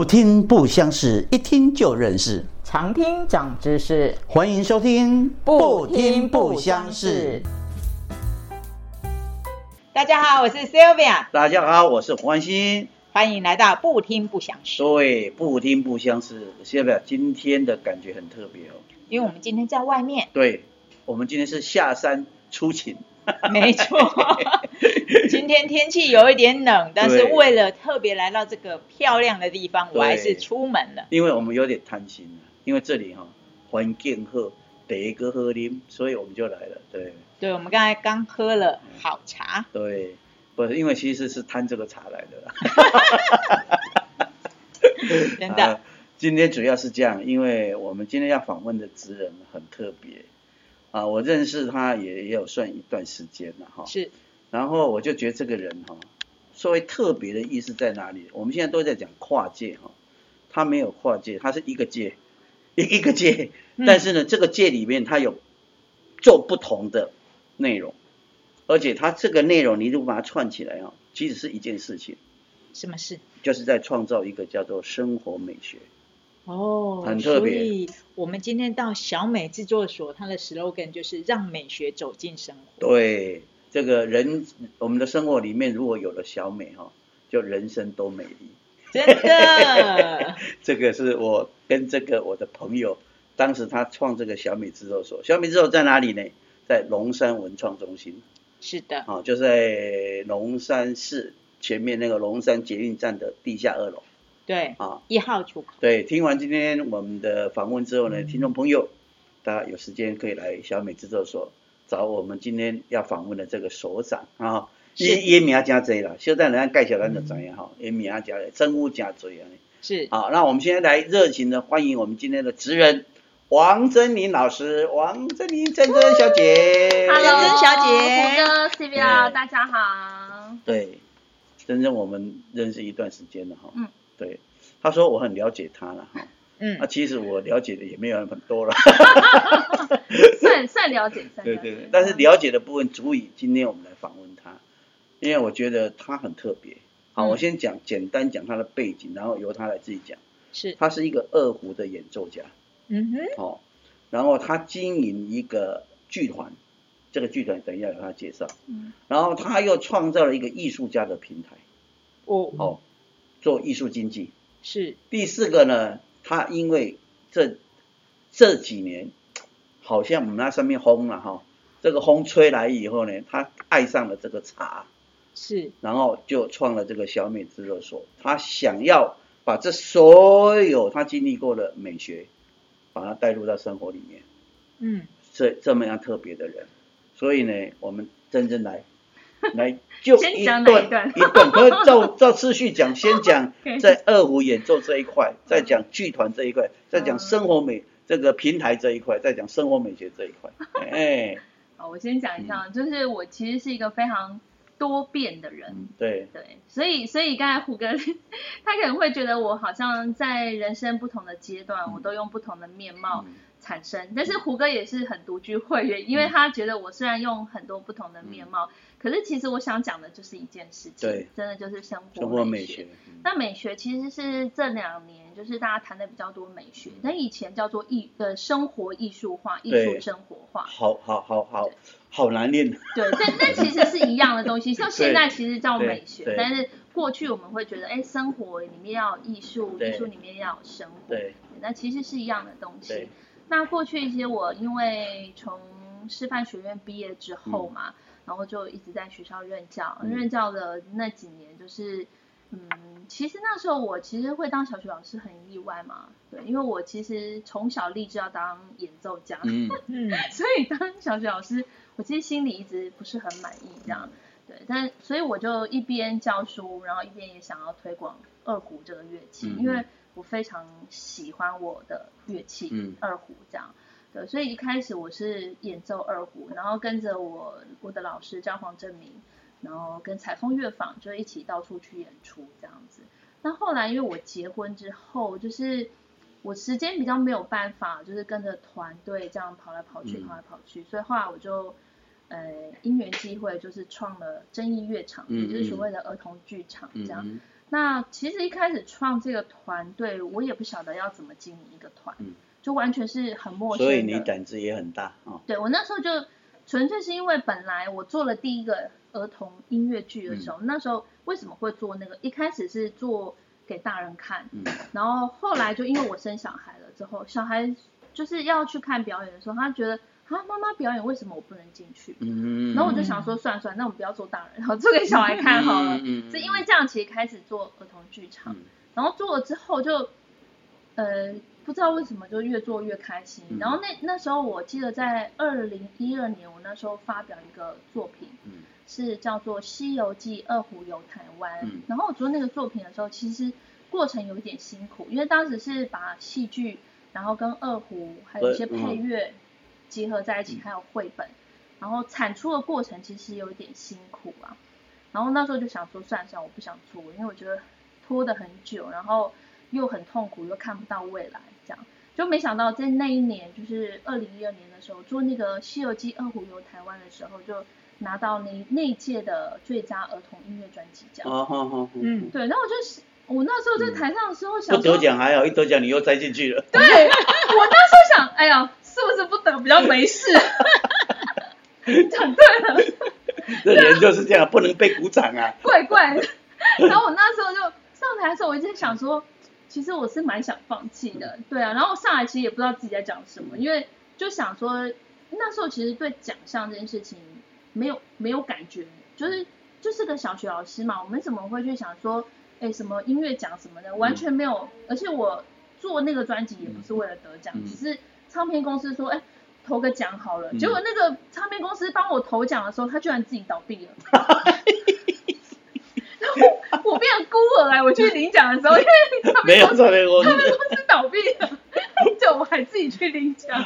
不听不相识，一听就认识。常听长知识，欢迎收听不听不相识。大家好，我是 Sylvia，大家好，我是黄欣。欢迎来到不听不相识。对，不听不相识。Sylvia，今天的感觉很特别哦，因为我们今天在外面。对，我们今天是下山出勤。没错，今天天气有一点冷，但是为了特别来到这个漂亮的地方，我还是出门了。因为我们有点贪心因为这里哈环境好，第一个喝啉，所以我们就来了。对，对，我们刚才刚喝了好茶。对，不是因为其实是贪这个茶来的。真的，今天主要是这样，因为我们今天要访问的职人很特别。啊，我认识他也也有算一段时间了哈。是。然后我就觉得这个人哈，稍微特别的意思在哪里？我们现在都在讲跨界哈，他没有跨界，他是一个界，一一个界。但是呢，这个界里面他有做不同的内容，而且他这个内容，你如果把它串起来啊，其实是一件事情。什么事？就是在创造一个叫做生活美学。哦，很特别。所以我们今天到小美制作所，它的 slogan 就是让美学走进生活。对，这个人我们的生活里面如果有了小美哈，就人生都美丽。真的。这个是我跟这个我的朋友，当时他创这个小美制作所。小美制作在哪里呢？在龙山文创中心。是的。啊，就在龙山市前面那个龙山捷运站的地下二楼。对啊，一号出口。对，听完今天我们的访问之后呢，听众朋友，大家有时间可以来小美制作所找我们今天要访问的这个所长啊，也也名加多了，现在人家介绍咱就知样哈，也名加多，真物加多啊。是。好，那我们现在来热情的欢迎我们今天的职人王珍妮老师，王珍妮珍珍小姐，Hello，珍小姐，胡哥，C B L，大家好。对，珍珍我们认识一段时间了哈。嗯。对，他说我很了解他了哈，嗯，那其实我了解的也没有很多了，算算了解，对对对，但是了解的部分足以今天我们来访问他，因为我觉得他很特别。好，我先讲简单讲他的背景，然后由他来自己讲。是，他是一个二胡的演奏家，嗯哼，哦，然后他经营一个剧团，这个剧团等一下由他介绍，嗯，然后他又创造了一个艺术家的平台，哦，好。做艺术经济是。第四个呢，他因为这这几年好像我们那上面轰了哈，这个风吹来以后呢，他爱上了这个茶，是，然后就创了这个小美制作所，他想要把这所有他经历过的美学，把它带入到生活里面，嗯，这这么样特别的人，所以呢，我们真正来。来，就一段一段，可以照照次序讲，先讲在二胡演奏这一块，再讲剧团这一块，再讲生活美这个平台这一块，再讲生活美学这一块。哎，好，我先讲一下，就是我其实是一个非常多变的人，对。对，所以所以刚才胡哥他可能会觉得我好像在人生不同的阶段，我都用不同的面貌。产生，但是胡歌也是很独具慧眼，因为他觉得我虽然用很多不同的面貌，可是其实我想讲的就是一件事情，真的就是生活美学。那美学其实是这两年就是大家谈的比较多美学，那以前叫做艺呃生活艺术化、艺术生活化，好好好好好难念。对，但但其实是一样的东西，像现在其实叫美学，但是过去我们会觉得，哎，生活里面要艺术，艺术里面要有生活，对，那其实是一样的东西。那过去一些我因为从师范学院毕业之后嘛，然后就一直在学校任教，任教的那几年就是，嗯，其实那时候我其实会当小学老师很意外嘛，对，因为我其实从小立志要当演奏家，嗯。嗯，所以当小学老师，我其实心里一直不是很满意这样，对，但所以我就一边教书，然后一边也想要推广二胡这个乐器，因为。我非常喜欢我的乐器，嗯。二胡这样，对，所以一开始我是演奏二胡，然后跟着我我的老师叫黄正明，然后跟采风乐坊就一起到处去演出这样子。那后来因为我结婚之后，就是我时间比较没有办法，就是跟着团队这样跑来跑去，跑来跑去，所以后来我就呃因缘机会，就是创了真义乐场，也就是所谓的儿童剧场这样。那其实一开始创这个团队，我也不晓得要怎么经营一个团，就完全是很陌生。所以你胆子也很大啊。对我那时候就纯粹是因为本来我做了第一个儿童音乐剧的时候，那时候为什么会做那个？一开始是做。给大人看，然后后来就因为我生小孩了之后，小孩就是要去看表演的时候，他觉得啊，妈妈表演为什么我不能进去？嗯然后我就想说，算了算了，那我们不要做大人，然后做给小孩看好了。嗯是因为这样，其实开始做儿童剧场，然后做了之后就，呃，不知道为什么就越做越开心。然后那那时候我记得在二零一二年，我那时候发表一个作品。是叫做《西游记》二胡游台湾，然后我做那个作品的时候，其实过程有一点辛苦，因为当时是把戏剧，然后跟二胡还有一些配乐结合在一起，还有绘本，然后产出的过程其实有一点辛苦啊。然后那时候就想说，算了算了，我不想做，因为我觉得拖得很久，然后又很痛苦，又看不到未来，这样就没想到在那一年，就是二零一二年的时候，做那个《西游记》二胡游台湾的时候就。拿到那那届的最佳儿童音乐专辑奖。哦，哦哦。嗯，对，然后我就我那时候在台上的时候想，不得奖还好，一得奖你又栽进去了。对，我那时候想，哎呀，是不是不得比较没事？讲对了。这人就是这样，不能被鼓掌啊。怪怪的。然后我那时候就上台的时候，我一直想说，其实我是蛮想放弃的，对啊。然后上来其实也不知道自己在讲什么，因为就想说，那时候其实对奖项这件事情。没有没有感觉，就是就是个小学老师嘛，我们怎么会去想说，哎，什么音乐奖什么的，完全没有。而且我做那个专辑也不是为了得奖，只是唱片公司说，哎，投个奖好了。结果那个唱片公司帮我投奖的时候，他居然自己倒闭了。我变成孤儿来，我去领奖的时候，因为他们公司倒闭了，就我还自己去领奖，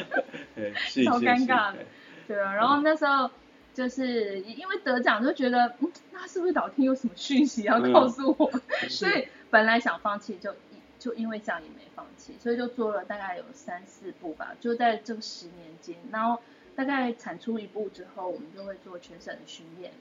超尴尬的。对啊，然后那时候。就是因为得奖就觉得，嗯，那是不是老天有什么讯息要告诉我？所以本来想放弃，就就因为这样也没放弃，所以就做了大概有三四部吧，就在这十年间，然后大概产出一部之后，我们就会做全省的巡演，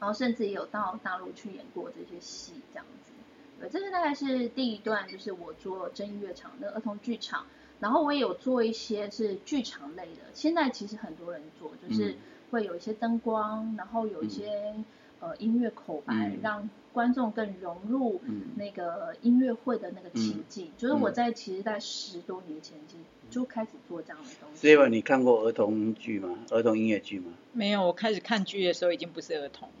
然后甚至也有到大陆去演过这些戏，这样子。对，这是大概是第一段，就是我做真音乐场那儿童剧场，然后我也有做一些是剧场类的，现在其实很多人做，就是。会有一些灯光，然后有一些呃音乐口白，让观众更融入那个音乐会的那个情境。就是我在其实，在十多年前就就开始做这样的东西。所以你看过儿童剧吗？儿童音乐剧吗？没有，我开始看剧的时候已经不是儿童。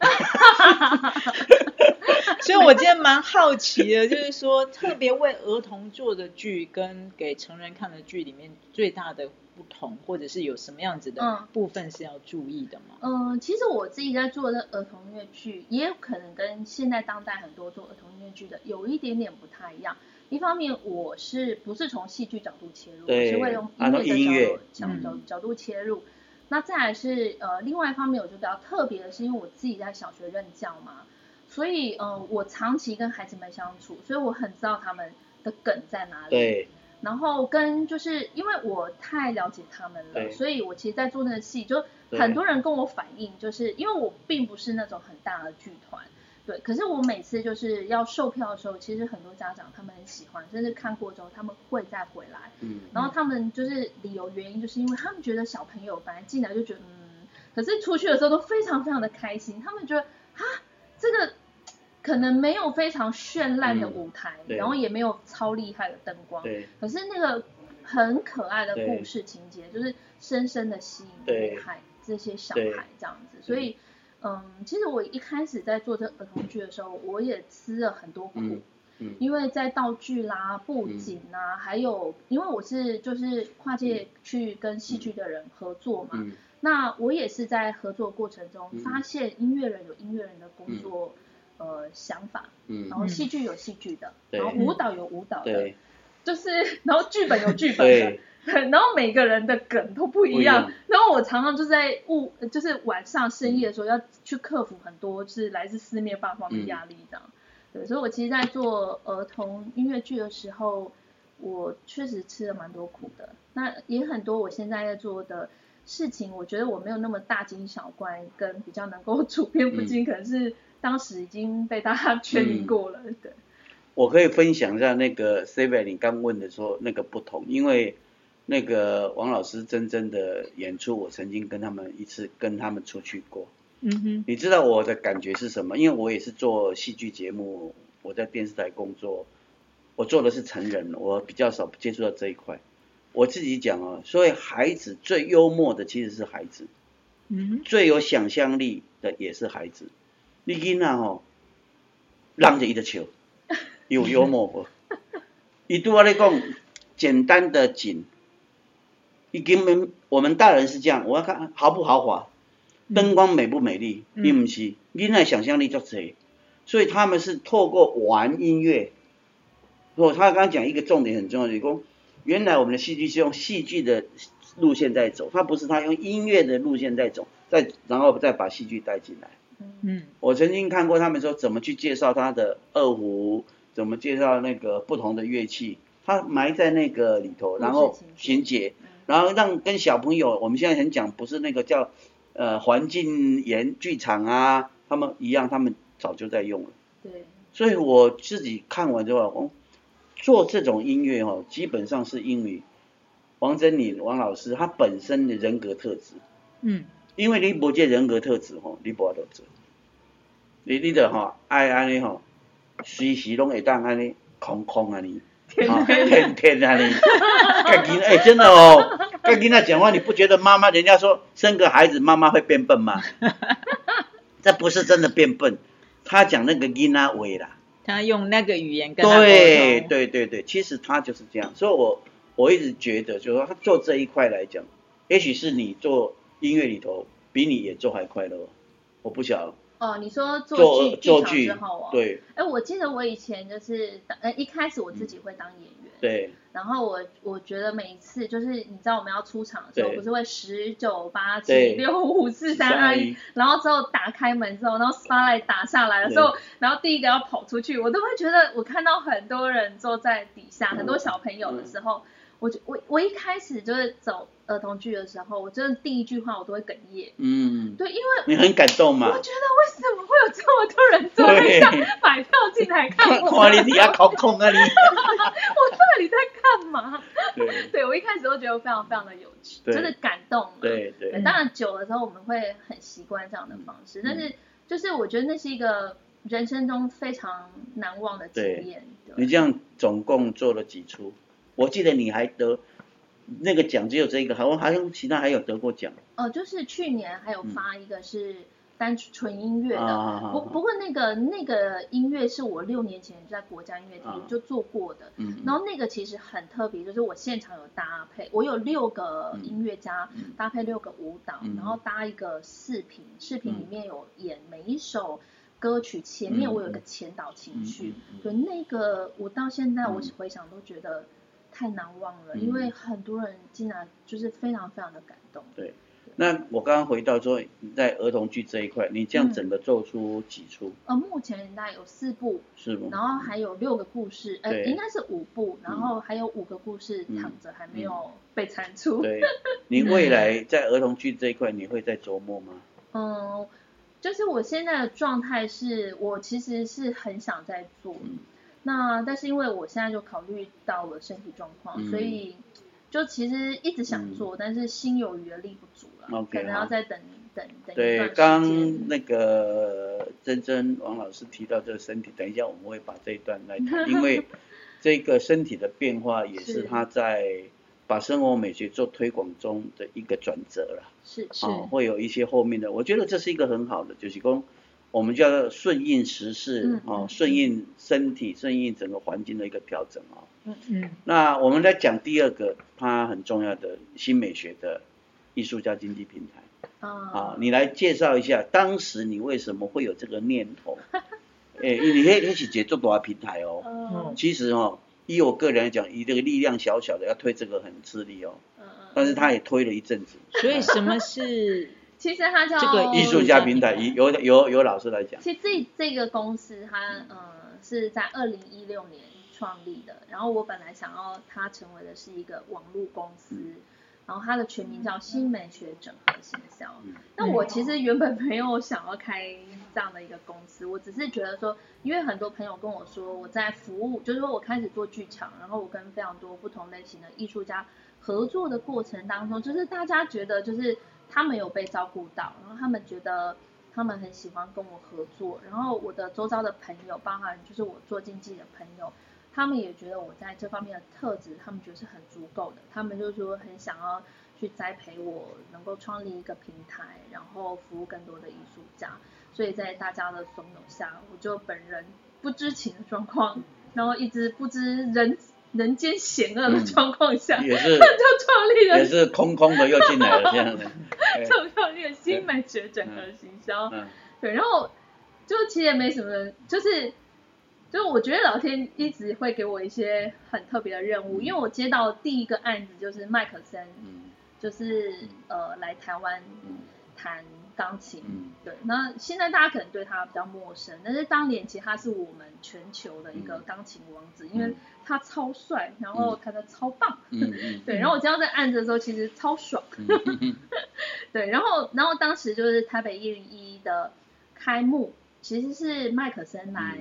所以我今天蛮好奇的，就是说特别为儿童做的剧跟给成人看的剧里面最大的。不同，或者是有什么样子的部分是要注意的吗？嗯，其实我自己在做的儿童音乐剧，也有可能跟现在当代很多做儿童音乐剧的有一点点不太一样。一方面，我是不是从戏剧角度切入，我是会用音乐的角度角角度切入。那再来是呃，另外一方面，我觉得比较特别的是，因为我自己在小学任教嘛，所以呃，我长期跟孩子们相处，所以我很知道他们的梗在哪里。对。然后跟就是因为我太了解他们了，所以我其实，在做那个戏，就很多人跟我反映，就是因为我并不是那种很大的剧团，对。可是我每次就是要售票的时候，其实很多家长他们很喜欢，甚至看过之后他们会再回来。嗯。然后他们就是理由原因，就是因为他们觉得小朋友本来进来就觉得嗯，可是出去的时候都非常非常的开心，他们觉得啊这个。可能没有非常绚烂的舞台，然后也没有超厉害的灯光，可是那个很可爱的故事情节，就是深深的吸引孩这些小孩这样子。所以，嗯，其实我一开始在做这儿童剧的时候，我也吃了很多苦，因为在道具啦、布景啊，还有因为我是就是跨界去跟戏剧的人合作嘛，那我也是在合作过程中发现音乐人有音乐人的工作。呃，想法，嗯，然后戏剧有戏剧的，然后舞蹈有舞蹈的，就是然后剧本有剧本的，然后每个人的梗都不一样，然后我常常就在午，就是晚上深夜的时候要去克服很多就是来自四面八方的压力这样，对，所以我其实，在做儿童音乐剧的时候，我确实吃了蛮多苦的，那也很多我现在在做的事情，我觉得我没有那么大惊小怪，跟比较能够处变不惊，可能是当时已经被大家确定过了。对，我可以分享一下那个 C 位你刚问的说那个不同，因为那个王老师真正的演出，我曾经跟他们一次跟他们出去过。嗯哼，你知道我的感觉是什么？因为我也是做戏剧节目，我在电视台工作，我做的是成人，我比较少接触到这一块。我自己讲哦，所以孩子最幽默的其实是孩子，嗯，最有想象力的也是孩子。你囡仔吼，让着伊的球，有幽默不？伊对我来讲，简单的景，伊根本我们大人是这样，我要看豪不豪华，灯光美不美丽，并不是囡仔想象力就这，所以他们是透过玩音乐。我他刚刚讲一个重点很重要，就是讲。原来我们的戏剧是用戏剧的路线在走，他不是他用音乐的路线在走，再然后再把戏剧带进来。嗯，我曾经看过他们说怎么去介绍他的二胡，怎么介绍那个不同的乐器，他埋在那个里头，然后衔接，然后让跟小朋友，我们现在很讲不是那个叫呃环境演剧场啊，他们一样，他们早就在用了。对，所以我自己看完之后，哦做这种音乐哦，基本上是因为王珍妮王老师他本身的人格特质，嗯，因为你无这人格特质吼，你无法度做，你你的吼爱安尼吼，随时拢会当安尼空空安尼，天天安尼，跟囡哎真的哦，跟囡仔讲话你不觉得妈妈人家说生个孩子妈妈会变笨吗？这不是真的变笨，他讲那个囡仔话啦。他用那个语言跟对对对对，其实他就是这样，所以我我一直觉得，就是说他做这一块来讲，也许是你做音乐里头比你演奏还快乐，我不晓得。哦，你说做剧做剧之后哦，对。哎，我记得我以前就是呃一开始我自己会当演员，对。然后我我觉得每一次就是你知道我们要出场的时候，不是会十九八七六五四三二一，然后之后打开门之后，然后 spotlight 打下来的时候，然后第一个要跑出去，我都会觉得我看到很多人坐在底下，很多小朋友的时候。我我我一开始就是走儿童剧的时候，我真的第一句话我都会哽咽。嗯，对，因为你很感动嘛。我觉得为什么会有这么多人坐在上买票进来看我？哇，你底下考空啊你！我那里在干嘛？对，对我一开始都觉得非常非常的有趣，就是感动。对对。当然久了之后我们会很习惯这样的方式，但是就是我觉得那是一个人生中非常难忘的经验。你这样总共做了几出？我记得你还得那个奖，只有这一个，好像好像其他还有得过奖。哦，就是去年还有发一个是单纯音乐的，不不过那个那个音乐是我六年前在国家音乐厅就做过的，然后那个其实很特别，就是我现场有搭配，我有六个音乐家搭配六个舞蹈，然后搭一个视频，视频里面有演每一首歌曲前面我有个前导情绪，对那个我到现在我回想都觉得。太难忘了，因为很多人竟然就是非常非常的感动。对，那我刚刚回到说，在儿童剧这一块，你这样整个做出几出？呃，目前大概有四部，是吗？然后还有六个故事，呃，应该是五部，然后还有五个故事躺着还没有被产出。对，你未来在儿童剧这一块，你会在琢磨吗？嗯，就是我现在的状态是，我其实是很想在做。那但是因为我现在就考虑到了身体状况，所以就其实一直想做，但是心有余而力不足了，可能要再等等等对，刚那个珍珍王老师提到这个身体，等一下我们会把这一段来谈，因为 这个身体的变化也是他在把生活美学做推广中的一个转折了，是是，会有一些后面的，我觉得这是一个很好的，就是说。我们叫做顺应时事啊，顺应身体，顺应整个环境的一个调整啊。嗯嗯。那我们来讲第二个，它很重要的新美学的艺术家经济平台。啊。你来介绍一下，当时你为什么会有这个念头？哎，你可以一起接做多少平台哦。哦。其实哦，以我个人来讲，以这个力量小小的要推这个很吃力哦。嗯嗯。但是他也推了一阵子。所以什么是？其实它叫这个艺术家平台，由由由老师来讲。其实这这个公司它呃是在二零一六年创立的，然后我本来想要它成为的是一个网络公司，然后它的全名叫新美学整合行销。那我其实原本没有想要开这样的一个公司，我只是觉得说，因为很多朋友跟我说，我在服务，就是说我开始做剧场，然后我跟非常多不同类型的艺术家合作的过程当中，就是大家觉得就是他们有被照顾到，然后他们觉得他们很喜欢跟我合作，然后我的周遭的朋友，包含就是我做经纪的朋友。他们也觉得我在这方面的特质，他们觉得是很足够的。他们就说很想要去栽培我，能够创立一个平台，然后服务更多的艺术家。所以在大家的怂恿下，我就本人不知情的状况，然后一直不知人人间险恶的状况下，也是 就创立了，也是空空的又进来了 这样 的，就创立了新美学整合行销。对，然后就其实也没什么，就是。就我觉得老天一直会给我一些很特别的任务，因为我接到第一个案子就是麦克森，就是呃来台湾弹钢琴，对，那现在大家可能对他比较陌生，但是当年其实他是我们全球的一个钢琴王子，因为他超帅，然后弹的超棒，对，然后我接到这案子的时候其实超爽，对，然后然后当时就是台北一零一的开幕，其实是麦克森来。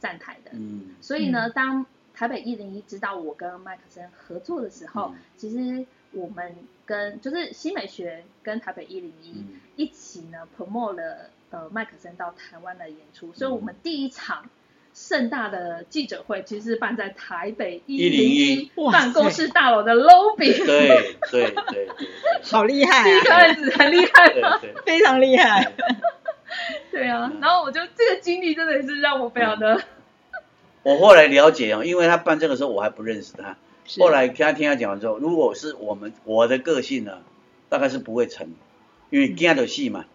站台的，嗯，所以呢，当台北一零一知道我跟麦克森合作的时候，其实我们跟就是新美学跟台北一零一一起呢，promote 了呃麦克森到台湾的演出，所以我们第一场盛大的记者会其实是办在台北一零一办公室大楼的 lobby，对对对，好厉害，第一个案子很厉害吗非常厉害。对啊，然后我就这个经历真的是让我非常的。我后来了解哦，因为他办这个时候我还不认识他，后来听他听他讲完之后，如果是我们我的个性呢，大概是不会成，因为惊到死嘛，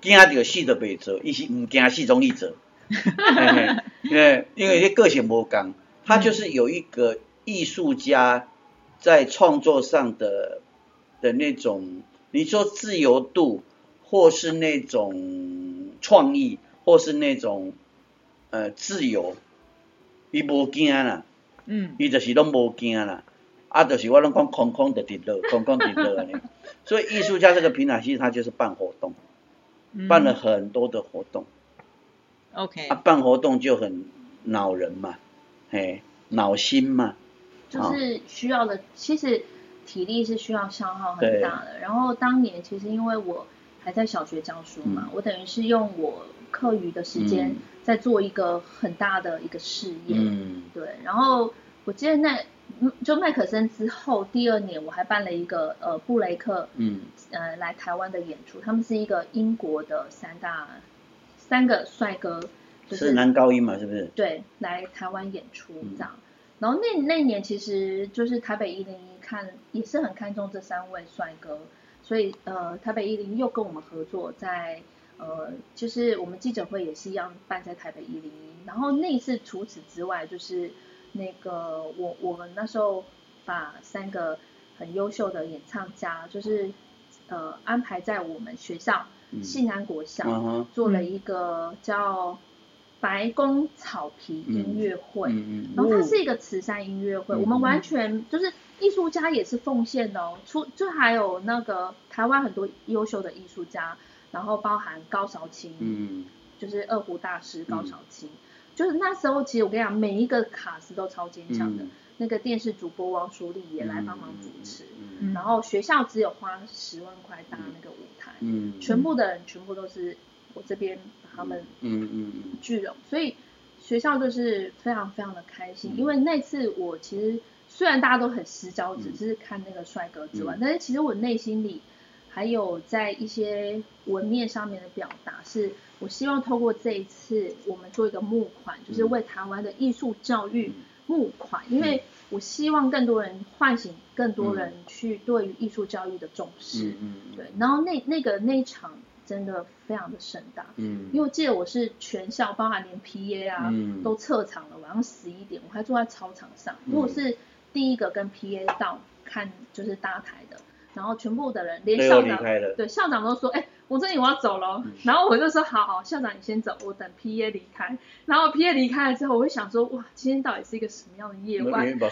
惊到死就袂做，伊是唔惊死容易做，因为因为个性无刚，他就是有一个艺术家在创作上的的那种，你说自由度。或是那种创意，或是那种呃自由，伊无惊啦，嗯，伊就是拢无惊啦，啊，就是我拢讲空空的伫落，空空伫落安尼。所以艺术家这个平台其实它就是办活动，办了很多的活动，OK，啊，办活动就很恼人嘛，嘿，恼心嘛，就是需要的，其实体力是需要消耗很大的。然后当年其实因为我。还在小学教书嘛？我等于是用我课余的时间在做一个很大的一个事业。嗯，对。然后我记得那就麦克森之后第二年，我还办了一个呃布雷克，嗯，呃来台湾的演出。他们是一个英国的三大三个帅哥，就是男高音嘛？是不是？对，来台湾演出这样。然后那那年其实就是台北一零一看也是很看重这三位帅哥。所以，呃，台北一零又跟我们合作，在呃，就是我们记者会也是一样办在台北一零一。然后那次除此之外，就是那个我我们那时候把三个很优秀的演唱家，就是呃安排在我们学校信安国校做了一个叫白宫草皮音乐会，然后它是一个慈善音乐会，我们完全就是。艺术家也是奉献的哦，出就还有那个台湾很多优秀的艺术家，然后包含高韶清，嗯，就是二胡大师高韶清，就是那时候其实我跟你讲，每一个卡司都超坚强的，那个电视主播王淑丽也来帮忙主持，然后学校只有花十万块搭那个舞台，嗯，全部的人全部都是我这边把他们，嗯嗯聚拢，所以学校就是非常非常的开心，因为那次我其实。虽然大家都很失焦，只是看那个帅哥之外，但是其实我内心里还有在一些文面上面的表达，是我希望透过这一次我们做一个募款，就是为台湾的艺术教育募款，因为我希望更多人唤醒更多人去对于艺术教育的重视。嗯对，然后那那个那一场真的非常的盛大。嗯。因为我记得我是全校，包含连 PA 啊，都撤场了，晚上十一点我还坐在操场上。因为我是第一个跟 P A 到看就是搭台的，然后全部的人连校长对校长都说，哎，我这里我要走了，然后我就说好好，校长你先走，我等 P A 离开。然后 P A 离开了之后，我会想说哇，今天到底是一个什么样的夜晚？没有没有，我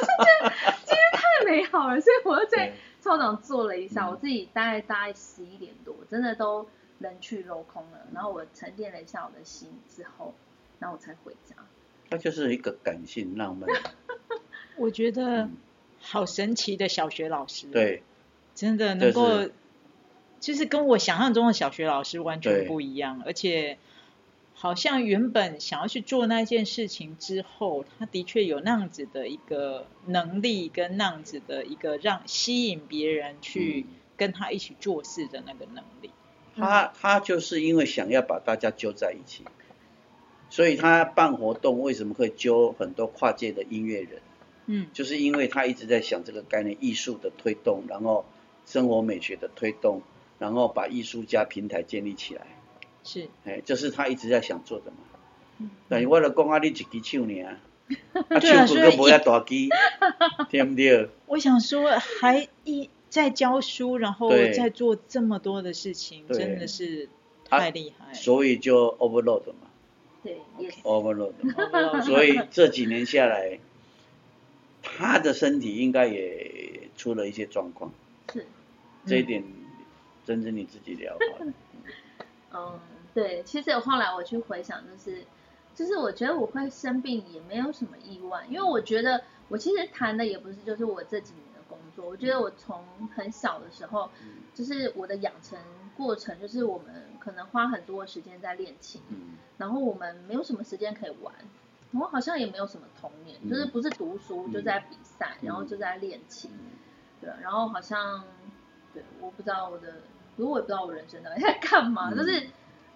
就觉得今天太美好了，所以我就在操场坐了一下，我自己大概大概十一点多，真的都人去楼空了。然后我沉淀了一下我的心之后，然后我才回家。那就是一个感性浪漫。我觉得好神奇的小学老师。对。真的能够。就是跟我想象中的小学老师完全不一样，而且好像原本想要去做那件事情之后，他的确有那样子的一个能力，跟那样子的一个让吸引别人去跟他一起做事的那个能力。他他就是因为想要把大家揪在一起，所以他办活动为什么会揪很多跨界的音乐人？嗯，就是因为他一直在想这个概念，艺术的推动，然后生活美学的推动。然后把艺术家平台建立起来，是，哎，这是他一直在想做的嘛。嗯。但是为了讲啊，你一支手呢，啊，手骨都无遐大机，对不对？我想说，还一在教书，然后在做这么多的事情，真的是太厉害。所以就 overload 嘛。对，overload。所以这几年下来，他的身体应该也出了一些状况。是。这一点。真真你自己聊 嗯，对，其实后来我去回想，就是，就是我觉得我会生病也没有什么意外，因为我觉得我其实谈的也不是就是我这几年的工作，我觉得我从很小的时候，就是我的养成过程，就是我们可能花很多时间在练琴，然后我们没有什么时间可以玩，我好像也没有什么童年，就是不是读书就在比赛，然后就在练琴，对，然后好像，对，我不知道我的。如果我不知道我人生到底在干嘛，就是，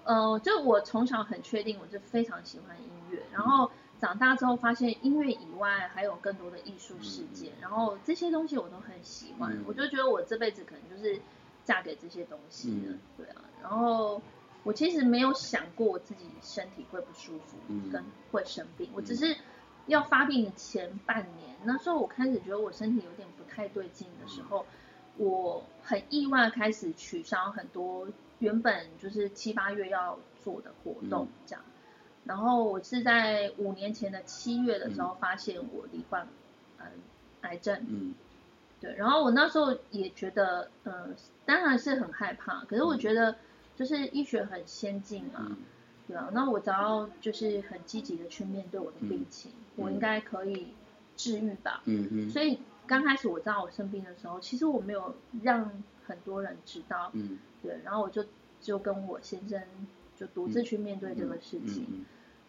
呃，就我从小很确定，我就非常喜欢音乐。然后长大之后发现，音乐以外还有更多的艺术世界，然后这些东西我都很喜欢。我就觉得我这辈子可能就是嫁给这些东西的，对啊。然后我其实没有想过我自己身体会不舒服，跟会生病。我只是要发病的前半年，那时候我开始觉得我身体有点不太对劲的时候。我很意外，开始取消很多原本就是七八月要做的活动，这样。然后我是在五年前的七月的时候发现我罹患嗯癌症，嗯，对。然后我那时候也觉得，嗯，当然是很害怕，可是我觉得就是医学很先进嘛，对啊。那我只要就是很积极的去面对我的病情，我应该可以治愈吧，嗯嗯。所以。刚开始我知道我生病的时候，其实我没有让很多人知道，嗯，对，然后我就就跟我先生就独自去面对这个事情。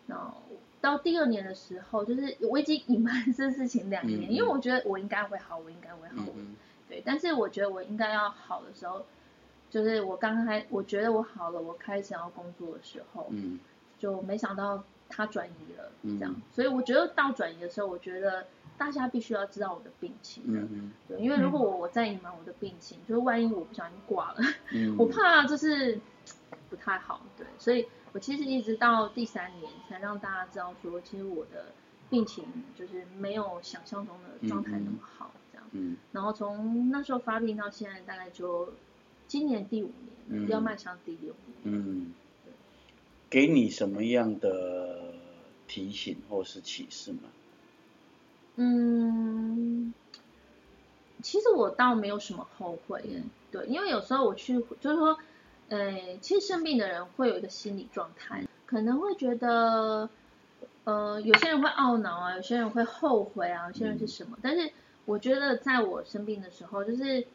然后到第二年的时候，就是我已经隐瞒这事情两年，因为我觉得我应该会好，我应该会好，嗯对。但是我觉得我应该要好的时候，就是我刚开，我觉得我好了，我开始要工作的时候，嗯，就没想到他转移了，这样。所以我觉得到转移的时候，我觉得。大家必须要知道我的病情，对，因为如果我我再隐瞒我的病情，就是万一我不小心挂了，嗯我怕就是不太好，对，所以我其实一直到第三年才让大家知道说，其实我的病情就是没有想象中的状态那么好，这样，嗯，然后从那时候发病到现在，大概就今年第五年，要迈向第六年，嗯，给你什么样的提醒或是启示吗？嗯，其实我倒没有什么后悔耶，对，因为有时候我去，就是说，呃，其实生病的人会有一个心理状态，可能会觉得，呃，有些人会懊恼啊，有些人会后悔啊，有些人是什么？但是我觉得在我生病的时候，就是，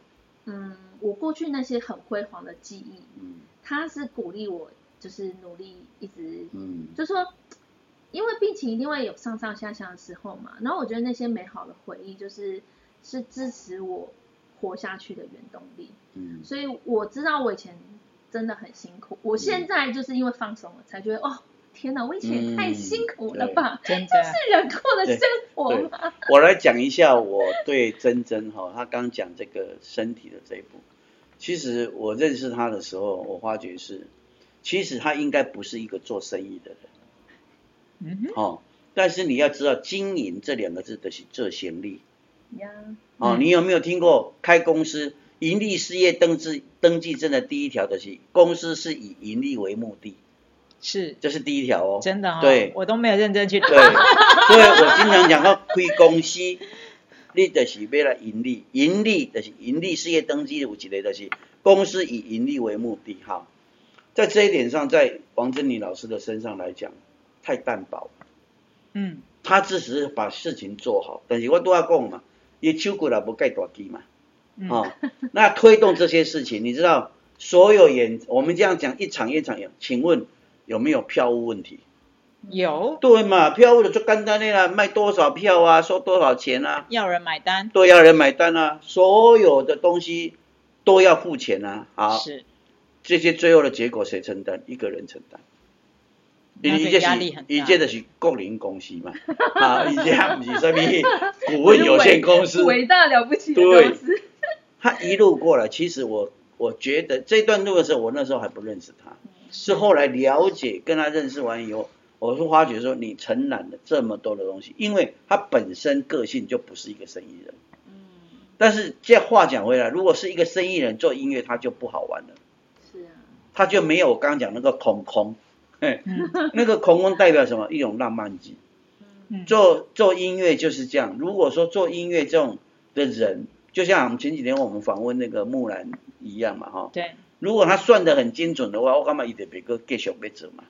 嗯，我过去那些很辉煌的记忆，嗯，他是鼓励我，就是努力一直，嗯，就说。因为病情一定会有上上下下的时候嘛，然后我觉得那些美好的回忆就是是支持我活下去的原动力。嗯，所以我知道我以前真的很辛苦，我现在就是因为放松了，才觉得哦，天哪，我以前也太辛苦了吧，就是人过的生活吗。我来讲一下我对珍珍哈，她刚讲这个身体的这一步，其实我认识她的时候，我发觉是，其实她应该不是一个做生意的人。嗯哦，但是你要知道，经营这两个字的是这先例。呀。哦，你有没有听过开公司盈利事业登记登记证的第一条的是公司是以盈利为目的，是，这是第一条哦。真的哈，对，我都没有认真去对，所以我经常讲到开公司，你就是为了盈利，盈利就是盈利事业登记有几类的是公司以盈利为目的哈。在这一点上，在王珍妮老师的身上来讲，太淡薄。嗯，他只是把事情做好，但是我都要讲嘛，你手骨了不盖大机嘛。哦，那推动这些事情，你知道，所有演我们这样讲一场一场演，请问有没有票务问题？有。对嘛，票务的就干单的啦，卖多少票啊，收多少钱啊？要人买单。对，要人买单啊，所有的东西都要付钱啊。好。是。这些最后的结果谁承担？一个人承担。因为压力很大。以前的是国营公司嘛，啊，以前不是什么股份有限公司。伟大了不起的公司。他一路过来，其实我我觉得这段路的时候，我那时候还不认识他，是后来了解跟他认识完以后，我是发觉说你承揽了这么多的东西，因为他本身个性就不是一个生意人。嗯。但是这话讲回来，如果是一个生意人做音乐，他就不好玩了。是啊。他就没有我刚刚讲那个空空，哎，那个空空代表什么？一种浪漫剂。嗯。做做音乐就是这样。如果说做音乐这种的人。就像前几天我们访问那个木兰一样嘛，哈。对。如果他算的很精准的话，我干嘛一点别个继续别走嘛？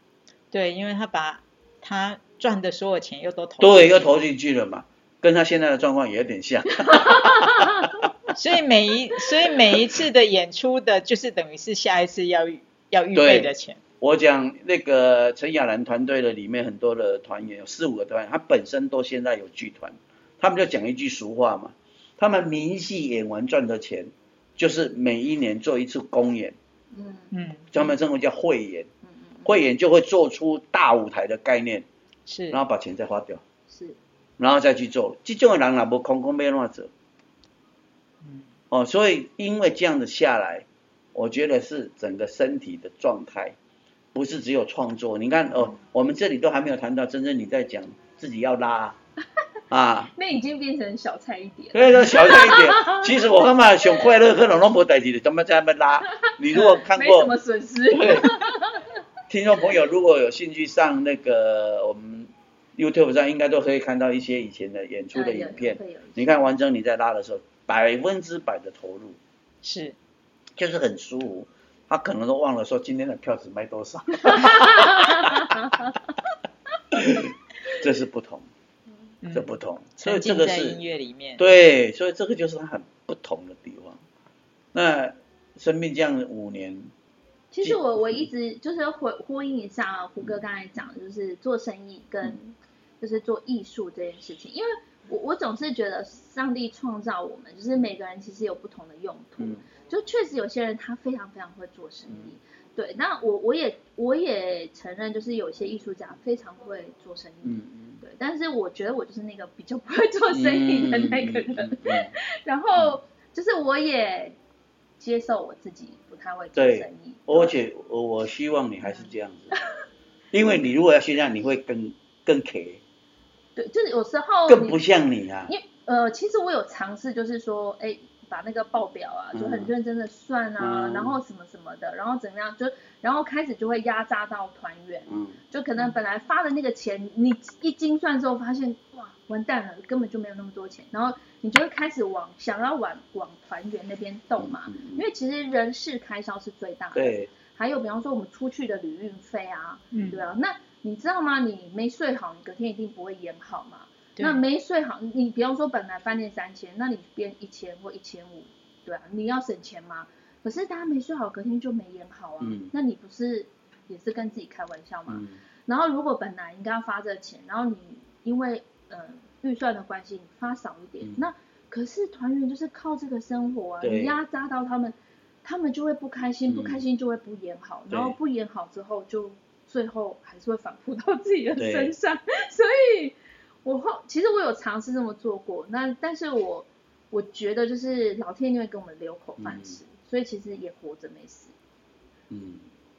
对，因为他把他赚的所有钱又都投。对，又投进去了嘛，跟他现在的状况也有点像。所以每一所以每一次的演出的，就是等于是下一次要要预备的钱。我讲那个陈亚兰团队的里面很多的团员有四五个团员，他本身都现在有剧团，他们就讲一句俗话嘛。他们明戏演完赚的钱，就是每一年做一次公演，嗯。嗯，专门称为叫汇演，嗯嗯，汇演就会做出大舞台的概念，是，然后把钱再花掉，是，然后再去做，这种人哪不空空被乱走，嗯，哦，所以因为这样子下来，我觉得是整个身体的状态，不是只有创作，你看哦，我们这里都还没有谈到真正你在讲自己要拉。啊，那已经变成小菜一碟。对，小菜一碟。其实我干嘛想快乐，可能拢无代志的，怎么在那边拉？你如果看过，没什么损失。听众朋友如果有兴趣上那个我们 YouTube 上，应该都可以看到一些以前的演出的影片。你看完整你在拉的时候，百分之百的投入，是，就是很舒服。他可能都忘了说今天的票只卖多少。这是不同。这不同，所以这个是音乐里面。对，所以这个就是它很不同的地方。那生命这样五年，其实我我一直就是呼呼应一下胡哥刚才讲，就是做生意跟就是做艺术这件事情，因为我我总是觉得上帝创造我们，就是每个人其实有不同的用途，就确实有些人他非常非常会做生意，对，那我我也我也承认，就是有些艺术家非常会做生意对。但是我觉得我就是那个比较不会做生意的那个人，然后就是我也接受我自己不太会做生意，而且我我希望你还是这样子，因为你如果要这样，你会更更 K。对，就是有时候更不像你啊。因呃，其实我有尝试，就是说，哎。把那个报表啊，就很认真的算啊，然后什么什么的，然后怎么样，就然后开始就会压榨到团员，就可能本来发的那个钱，你一精算之后发现，哇，完蛋了，根本就没有那么多钱，然后你就会开始往想要往往团员那边动嘛，因为其实人事开销是最大的，对，还有比方说我们出去的旅运费啊，对啊，那你知道吗？你没睡好，你隔天一定不会演好嘛。那没睡好，你比方说本来饭店三千，那你变一千或一千五，对啊，你要省钱吗？可是大家没睡好，隔天就没演好啊，那你不是也是跟自己开玩笑吗？然后如果本来应该要发这钱，然后你因为呃预算的关系发少一点，那可是团员就是靠这个生活啊，你压榨到他们，他们就会不开心，不开心就会不演好，然后不演好之后就最后还是会反扑到自己的身上，所以。我后其实我有尝试这么做过，那但是我我觉得就是老天就会给我们留口饭吃，所以其实也活着没事。嗯，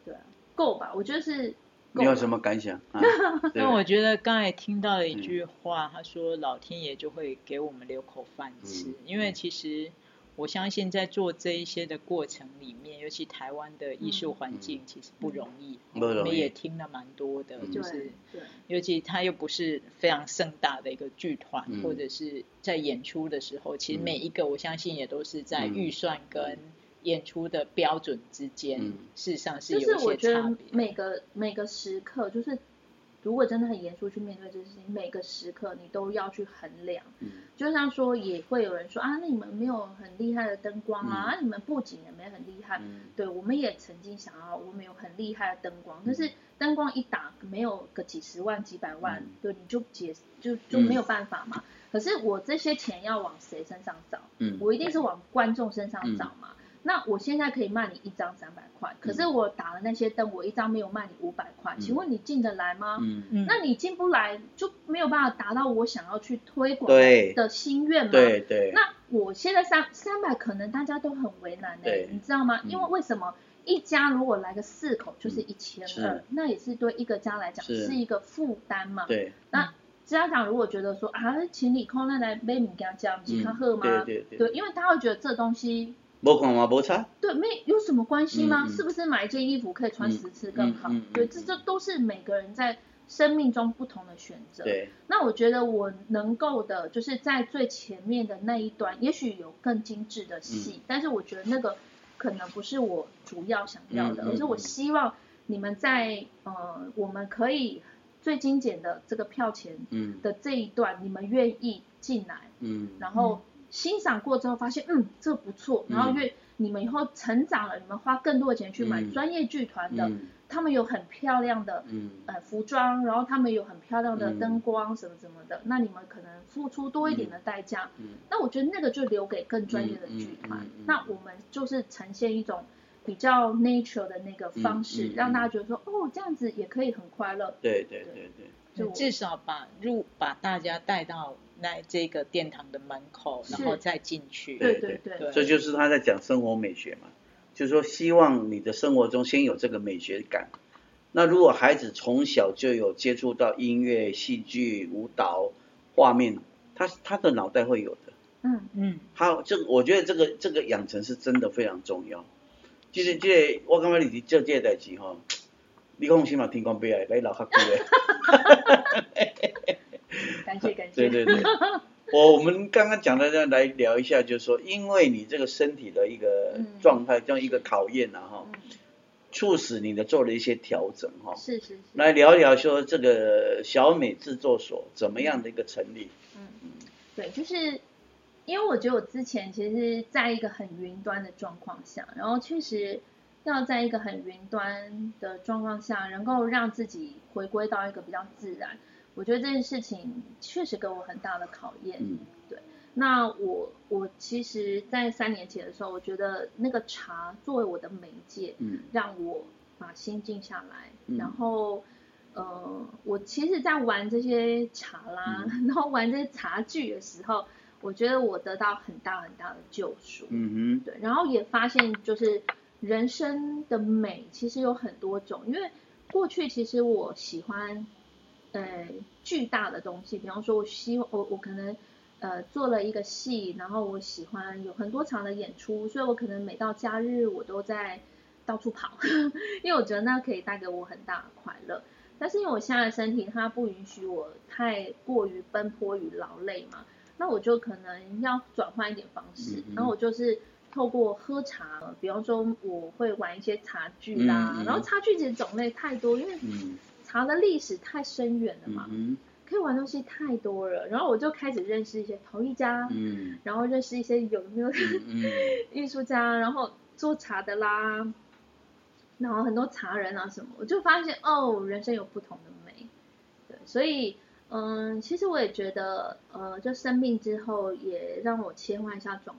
对啊，够吧？我觉得是。你有什么感想？那我觉得刚才听到了一句话，他说老天爷就会给我们留口饭吃，因为其实我相信在做这一些的过程里面，尤其台湾的艺术环境其实不容易，我们也听了蛮多的，就是尤其它又不是非常盛大的一个剧团，或者是在演出的时候，其实每一个我相信也都是在预算跟演出的标准之间，事实上是有一些差别。每个每个时刻就是。如果真的很严肃去面对这件事情，每个时刻你都要去衡量。嗯，就像说，也会有人说啊，那你们没有很厉害的灯光啊，你们布景也没很厉害。嗯，对，我们也曾经想要，我们有很厉害的灯光，但是灯光一打，没有个几十万、几百万，对，你就解就就没有办法嘛。可是我这些钱要往谁身上找？嗯，我一定是往观众身上找嘛。那我现在可以卖你一张三百块，可是我打了那些灯，我一张没有卖你五百块，请问你进得来吗？嗯嗯，那你进不来就没有办法达到我想要去推广的心愿嘛？对对。那我现在三三百可能大家都很为难的，你知道吗？因为为什么一家如果来个四口就是一千二，那也是对一个家来讲是一个负担嘛？对。那家长如果觉得说啊，请你空那来买米给他叫，你他喝吗？对对对。对，因为他会觉得这东西。无看嘛，无差。对，没有什么关系吗？是不是买一件衣服可以穿十次更好？对，这这都是每个人在生命中不同的选择。对。那我觉得我能够的，就是在最前面的那一段，也许有更精致的戏，但是我觉得那个可能不是我主要想要的，而是我希望你们在呃，我们可以最精简的这个票钱的这一段，你们愿意进来，嗯，然后。欣赏过之后发现，嗯，这不错。然后因为你们以后成长了，你们花更多的钱去买专业剧团的，他们有很漂亮的呃服装，然后他们有很漂亮的灯光什么什么的，那你们可能付出多一点的代价。那我觉得那个就留给更专业的剧团。那我们就是呈现一种比较 nature 的那个方式，让大家觉得说，哦，这样子也可以很快乐。对对对对，就至少把入把大家带到。来这个殿堂的门口，然后再进去。对对对，这就是他在讲生活美学嘛，就是说希望你的生活中先有这个美学感。那如果孩子从小就有接触到音乐、戏剧、舞蹈、画面，他他的脑袋会有的。嗯嗯，好这我觉得这个这个养成是真的非常重要。就是这我刚刚你做这代志哈，你放心嘛，天公伯来来老客久的。感谢感谢。对对对，我我们刚刚讲的这样来聊一下，就是说，因为你这个身体的一个状态，这样一个考验啊哈，促使你的做了一些调整哈。是是是。来聊一聊说这个小美制作所怎么样的一个成立？嗯嗯，对，就是因为我觉得我之前其实在一个很云端的状况下，然后确实要在一个很云端的状况下，能够让自己回归到一个比较自然。我觉得这件事情确实给我很大的考验。嗯，对。那我我其实，在三年前的时候，我觉得那个茶作为我的媒介，嗯，让我把心静下来。然后，呃，我其实，在玩这些茶啦，然后玩这些茶具的时候，我觉得我得到很大很大的救赎。嗯哼。对，然后也发现，就是人生的美其实有很多种，因为过去其实我喜欢。呃，巨大的东西，比方说，我希望我我可能呃做了一个戏，然后我喜欢有很多场的演出，所以我可能每到假日我都在到处跑，因为我觉得那可以带给我很大的快乐。但是因为我现在的身体它不允许我太过于奔波与劳累嘛，那我就可能要转换一点方式，然后我就是透过喝茶，比方说我会玩一些茶具啦，然后茶具其实种类太多，因为。茶的历史太深远了嘛，可以玩东西太多了，然后我就开始认识一些陶艺家，然后认识一些有没有 艺术家，然后做茶的啦，然后很多茶人啊什么，我就发现哦，人生有不同的美，对，所以嗯，其实我也觉得呃，就生病之后也让我切换一下种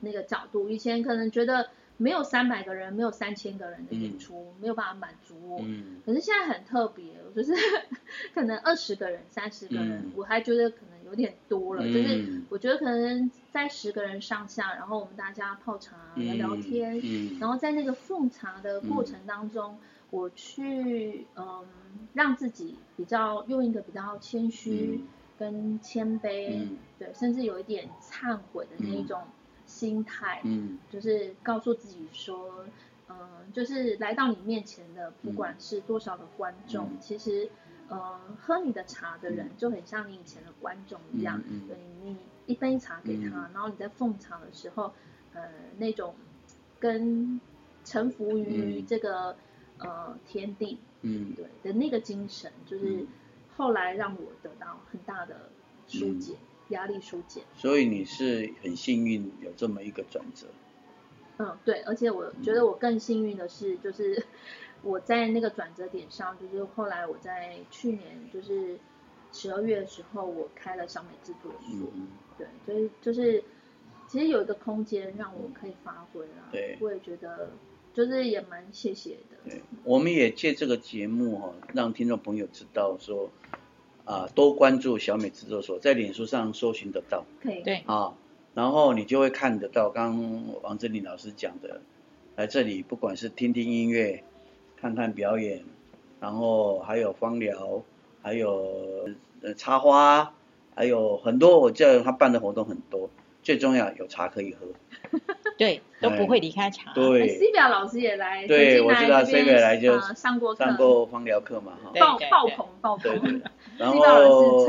那个角度，以前可能觉得。没有三百个人，没有三千个人的演出，没有办法满足我。可是现在很特别，就是 可能二十个人、三十个人，我还觉得可能有点多了。就是我觉得可能在十个人上下，然后我们大家泡茶聊聊天，然后在那个奉茶的过程当中，我去嗯让自己比较用一个比较谦虚跟谦卑，对，甚至有一点忏悔的那一种。心态，嗯，就是告诉自己说，嗯，就是来到你面前的，不管是多少的观众，其实，呃，喝你的茶的人就很像你以前的观众一样，对你一杯茶给他，然后你在奉茶的时候，呃，那种跟臣服于这个呃天地，嗯，对的那个精神，就是后来让我得到很大的疏解。压力疏解，所以你是很幸运有这么一个转折。嗯，对，而且我觉得我更幸运的是，就是 我在那个转折点上，就是后来我在去年就是十二月的时候，我开了小美制作所，对，所以就是其实有一个空间让我可以发挥啦。对，我也觉得就是也蛮谢谢的。对，我们也借这个节目哈，让听众朋友知道说。啊，多关注小美制作所，在脸书上搜寻得到。可以。对。啊，然后你就会看得到，刚刚王振林老师讲的，来这里不管是听听音乐，看看表演，然后还有芳疗，还有呃插花，还有很多，我叫他办的活动很多，最重要有茶可以喝。对，都不会离开茶。对，C 表老师也来，对，我知道 C 表来就上过上过芳疗课嘛，哈，爆爆棚爆棚。对对。然后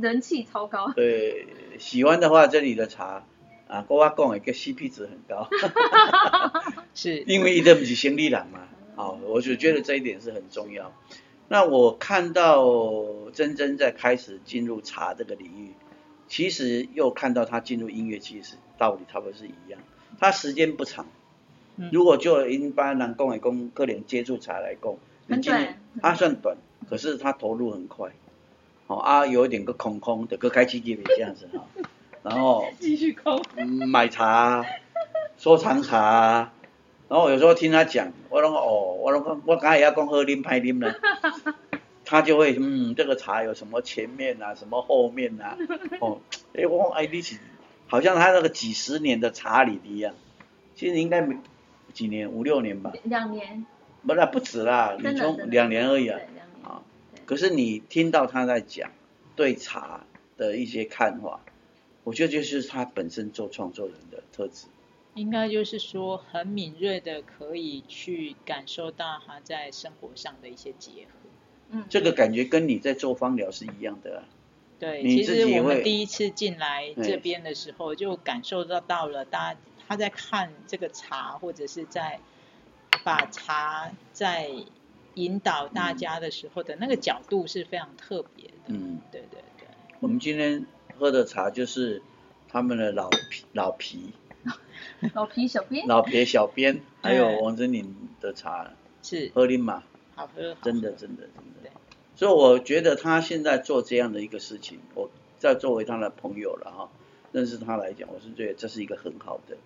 人气超高。对，喜欢的话，这里的茶啊，跟我讲一个 C P 值很高。是。因为一直不是生理人嘛，好，我就觉得这一点是很重要。那我看到真真在开始进入茶这个领域，其实又看到他进入音乐，其实道理差不多是一样。他时间不长，如果就一般人讲的讲，个人接触茶来讲，很短，他算短，可是他投入很快，哦啊，有一点个空空的，个开机给这样子哈，然后继续空，买茶，收藏茶，然后有时候听他讲，我拢哦，我拢我刚才要讲喝啉拍啉呢，他就会嗯，这个茶有什么前面啊，什么后面啊，哦，哎我哎你是。好像他那个几十年的茶理一样，其实应该没几年，五六年吧。两年。不，那不止啦，你从两年而已啊。啊。可是你听到他在讲对茶的一些看法，我觉得就是他本身做创作人的特质。应该就是说很敏锐的，可以去感受到他在生活上的一些结合。嗯。这个感觉跟你在做芳疗是一样的。对，其实我们第一次进来这边的时候，就感受到到了，大家他在看这个茶，或者是在把茶在引导大家的时候的那个角度是非常特别的。嗯，对对对。我们今天喝的茶就是他们的老皮老皮，老皮小编，老皮小编，还有王真林的茶，是喝林马，好喝，真的真的真的。所以我觉得他现在做这样的一个事情，我在作为他的朋友了哈，认识他来讲，我是觉得这是一个很好的。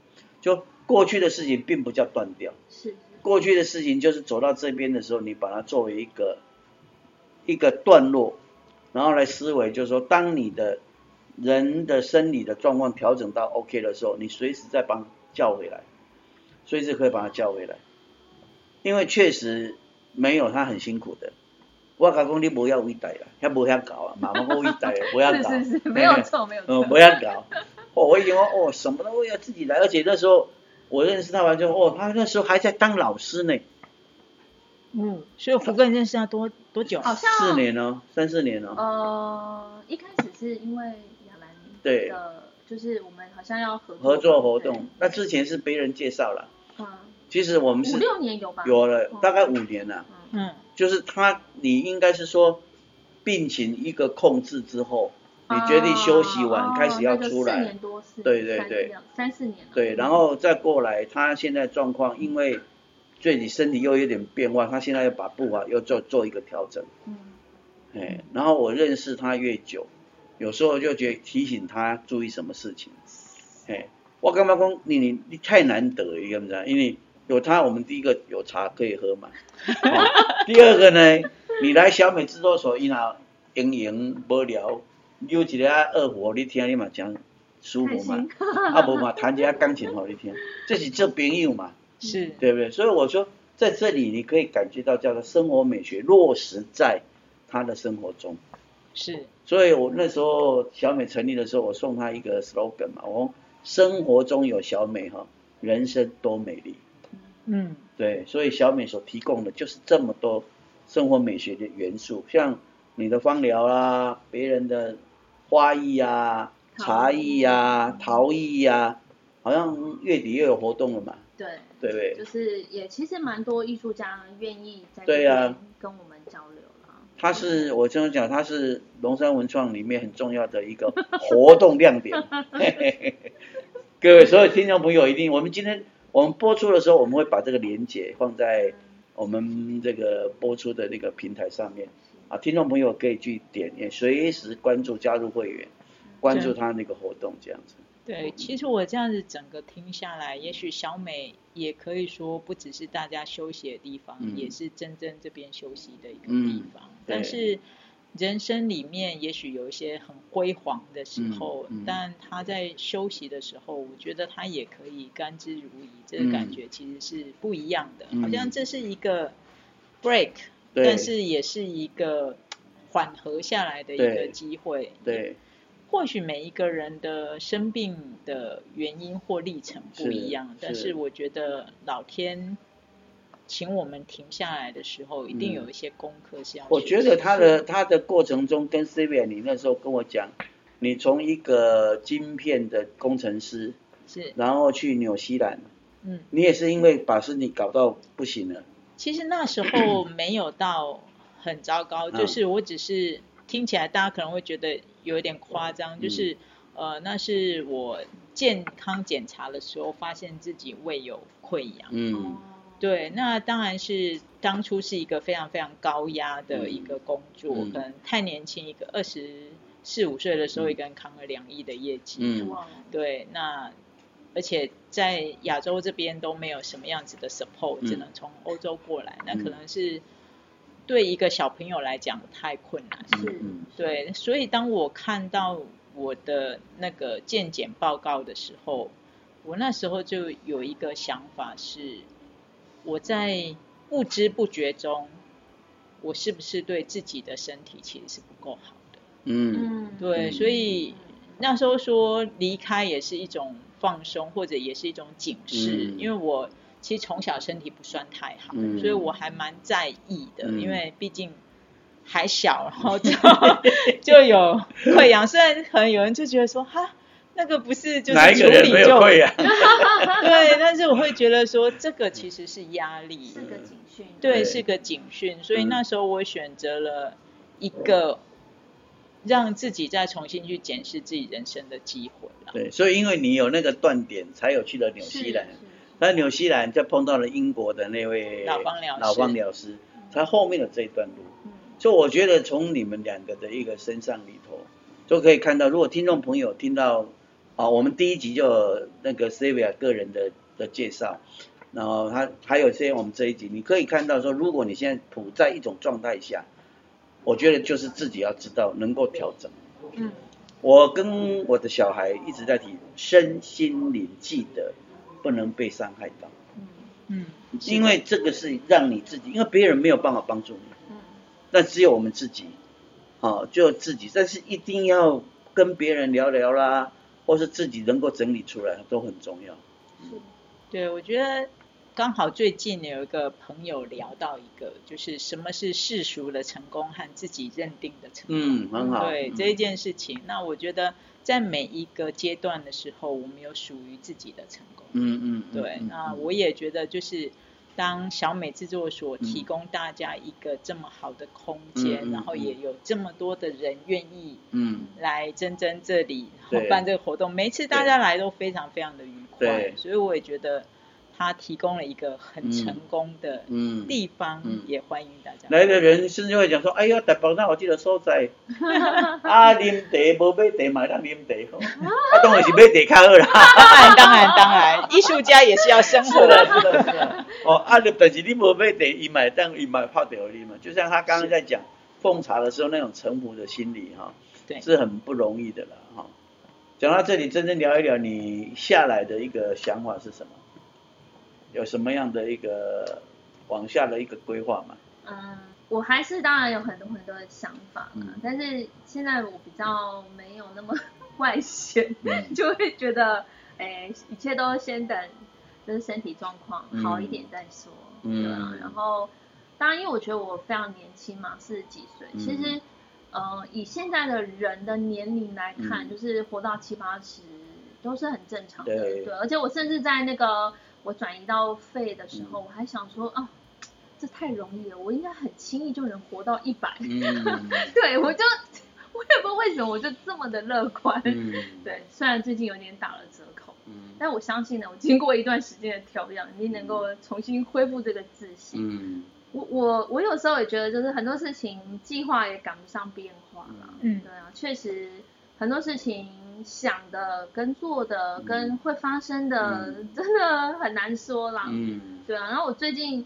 就过去的事情并不叫断掉，是过去的事情就是走到这边的时候，你把它作为一个一个段落，然后来思维，就是说，当你的人的生理的状况调整到 OK 的时候，你随时再帮叫回来，随时可以把他叫回来，因为确实没有他很辛苦的。我讲讲你不要伟大啦，遐无遐搞啊，慢慢好伟大的，不要搞。是是是，没有错没有错。嗯，不要搞。哦，我以为哦，什么都要自己来，而且那时候我认识他完之后，哦，他那时候还在当老师呢。嗯，所以福哥认识他多多久？好像四年哦，三四年哦。呃，一开始是因为亚兰对的，就是我们好像要合合作活动，那之前是别人介绍了。嗯。其实我们是五六年有吧？有了，大概五年了。嗯。就是他，你应该是说病情一个控制之后，你决定休息完开始要出来，对对对，三四年，对，然后再过来，他现在状况因为对你身体又有点变化，他现在要把步伐又做做一个调整，嗯，哎，然后我认识他越久，有时候就觉得提醒他注意什么事情，哎，我干嘛讲你你你太难得，你知不知因为。有他，我们第一个有茶可以喝嘛。第二个呢，你来小美制作所，伊那营营无聊，有一个二胡你听，你嘛讲舒服嘛。啊无嘛，弹一下钢琴好你听，这是做朋友嘛。是。对不对？所以我说，在这里你可以感觉到叫做生活美学落实在他的生活中。是。所以我那时候小美成立的时候，我送她一个 slogan 嘛，我生活中有小美哈，人生多美丽。嗯，对，所以小美所提供的就是这么多生活美学的元素，像你的芳疗啦，别人的花艺呀、茶艺呀、陶艺呀，好像月底又有活动了嘛。对，对不对？就是也其实蛮多艺术家愿意在对呀跟我们交流了。他是我这样讲，他是龙山文创里面很重要的一个活动亮点。各位所有听众朋友，一定我们今天我们播出的时候，我们会把这个连接放在我们这个播出的那个平台上面啊，听众朋友可以去点，也随时关注加入会员，关注他那个活动这样子。对，其实我这样子整个听下来，也许小美也可以说不只是大家休息的地方，也是真正这边休息的一个地方。但是人生里面也许有一些很辉煌的时候，但他在休息的时候，我觉得他也可以甘之如饴。这个感觉其实是不一样的，好像这是一个 break，但是也是一个缓和下来的一个机会。对。或许每一个人的生病的原因或历程不一样，但是我觉得老天请我们停下来的时候，一定有一些功课是要。我觉得他的他的过程中跟 C V，你那时候跟我讲，你从一个晶片的工程师是，然后去纽西兰，嗯，你也是因为把身体搞到不行了。其实那时候没有到很糟糕，就是我只是听起来大家可能会觉得。有一点夸张，就是呃，那是我健康检查的时候发现自己胃有溃疡。嗯，对，那当然是当初是一个非常非常高压的一个工作，可能太年轻，一个二十四五岁的时候，一个人扛了两亿的业绩。嗯，对，那而且在亚洲这边都没有什么样子的 support，只能从欧洲过来，那可能是。对一个小朋友来讲太困难，是，对，所以当我看到我的那个健检报告的时候，我那时候就有一个想法是，我在不知不觉中，我是不是对自己的身体其实是不够好的？嗯，对，所以那时候说离开也是一种放松，或者也是一种警示，因为我。其实从小身体不算太好，所以我还蛮在意的，因为毕竟还小，然后就 就有溃疡。虽然可能有人就觉得说，哈，那个不是就是处理就 对，但是我会觉得说，这个其实是压力，是个警讯，对，是个警讯。所以那时候我选择了一个让自己再重新去检视自己人生的机会了。对，所以因为你有那个断点，才有去了纽西兰。那纽西兰，就碰到了英国的那位老方疗老方疗师，才后面的这一段路。所以我觉得从你们两个的一个身上里头，就可以看到，如果听众朋友听到啊，我们第一集就那个 Sylvia 个人的的介绍，然后他还有些我们这一集，你可以看到说，如果你现在处在一种状态下，我觉得就是自己要知道能够调整。嗯，我跟我的小孩一直在提身心灵记得。不能被伤害到，嗯嗯，因为这个是让你自己，因为别人没有办法帮助你，嗯，但只有我们自己，啊，就自己，但是一定要跟别人聊聊啦，或是自己能够整理出来，都很重要。是，对，我觉得刚好最近有一个朋友聊到一个，就是什么是世俗的成功和自己认定的成功，嗯，很好，对这一件事情，那我觉得在每一个阶段的时候，我们有属于自己的成功。嗯嗯，对，那我也觉得就是当小美制作所提供大家一个这么好的空间，然后也有这么多的人愿意嗯。来珍珍这里然后办这个活动，每次大家来都非常非常的愉快，所以我也觉得。他提供了一个很成功的地方，也欢迎大家。来的人甚至会讲说：“哎呀，台北那我记得所在，啊，啉茶无买茶买当啉茶，啊，当然是买茶较好啦。”当然，当然，当然，艺术家也是要生活的。是的，是的。哦，啊，但是你无买茶，伊买当伊买泡茶啉嘛。就像他刚刚在讲奉茶的时候那种臣服的心理哈，对，是很不容易的了哈。讲到这里，真正聊一聊你下来的一个想法是什么？有什么样的一个往下的一个规划吗？嗯，我还是当然有很多很多的想法嘛，但是现在我比较没有那么 外显，就会觉得哎，一切都先等，就是身体状况好一点再说，对啊。然后，当然，因为我觉得我非常年轻嘛，四十几岁，其实，呃，以现在的人的年龄来看，就是活到七八十都是很正常的，对。而且我甚至在那个我转移到肺的时候，我还想说，啊，这太容易了，我应该很轻易就能活到一百，对我就。我也不知道为什么我就这么的乐观，对，虽然最近有点打了折扣，但我相信呢，我经过一段时间的调养，你能够重新恢复这个自信。我我我有时候也觉得，就是很多事情计划也赶不上变化了，嗯，对啊，确实很多事情想的跟做的跟会发生的，真的很难说啦，嗯，对啊，然后我最近。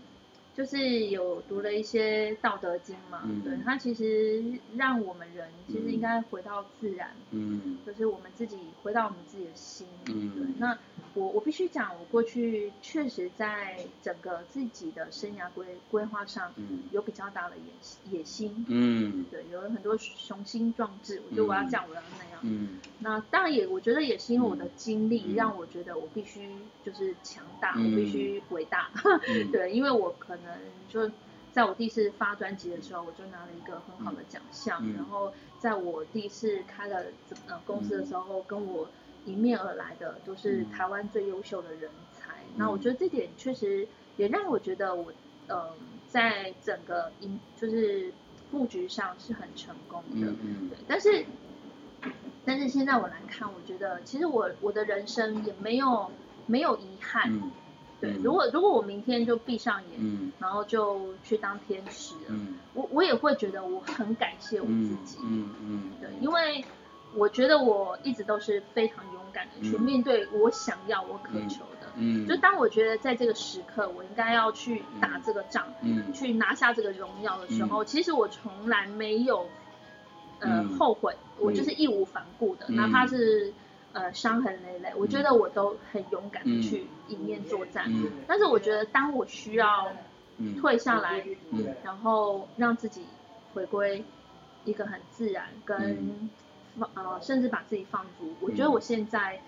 就是有读了一些《道德经》嘛，对，它其实让我们人其实应该回到自然，嗯，就是我们自己回到我们自己的心，嗯，对。那我我必须讲，我过去确实在整个自己的生涯规规划上，嗯，有比较大的野野心，嗯，对，有了很多雄心壮志，我觉得我要这样，我要那样，嗯。那当然也，我觉得也是因为我的经历让我觉得我必须就是强大，我必须伟大，对，因为我可能。嗯，就在我第一次发专辑的时候，我就拿了一个很好的奖项。然后在我第一次开了呃公司的时候，跟我迎面而来的都是台湾最优秀的人才。那我觉得这点确实也让我觉得我呃在整个营就是布局上是很成功的。嗯对，但是但是现在我来看，我觉得其实我我的人生也没有没有遗憾。对，如果如果我明天就闭上眼，然后就去当天使了，我我也会觉得我很感谢我自己。嗯嗯，对，因为我觉得我一直都是非常勇敢的去面对我想要、我渴求的。嗯，就当我觉得在这个时刻我应该要去打这个仗，嗯，去拿下这个荣耀的时候，其实我从来没有呃后悔，我就是义无反顾的，哪怕是。呃，伤痕累累，我觉得我都很勇敢的去迎面作战。但是我觉得，当我需要退下来，然后让自己回归一个很自然，跟放呃，甚至把自己放逐，我觉得我现在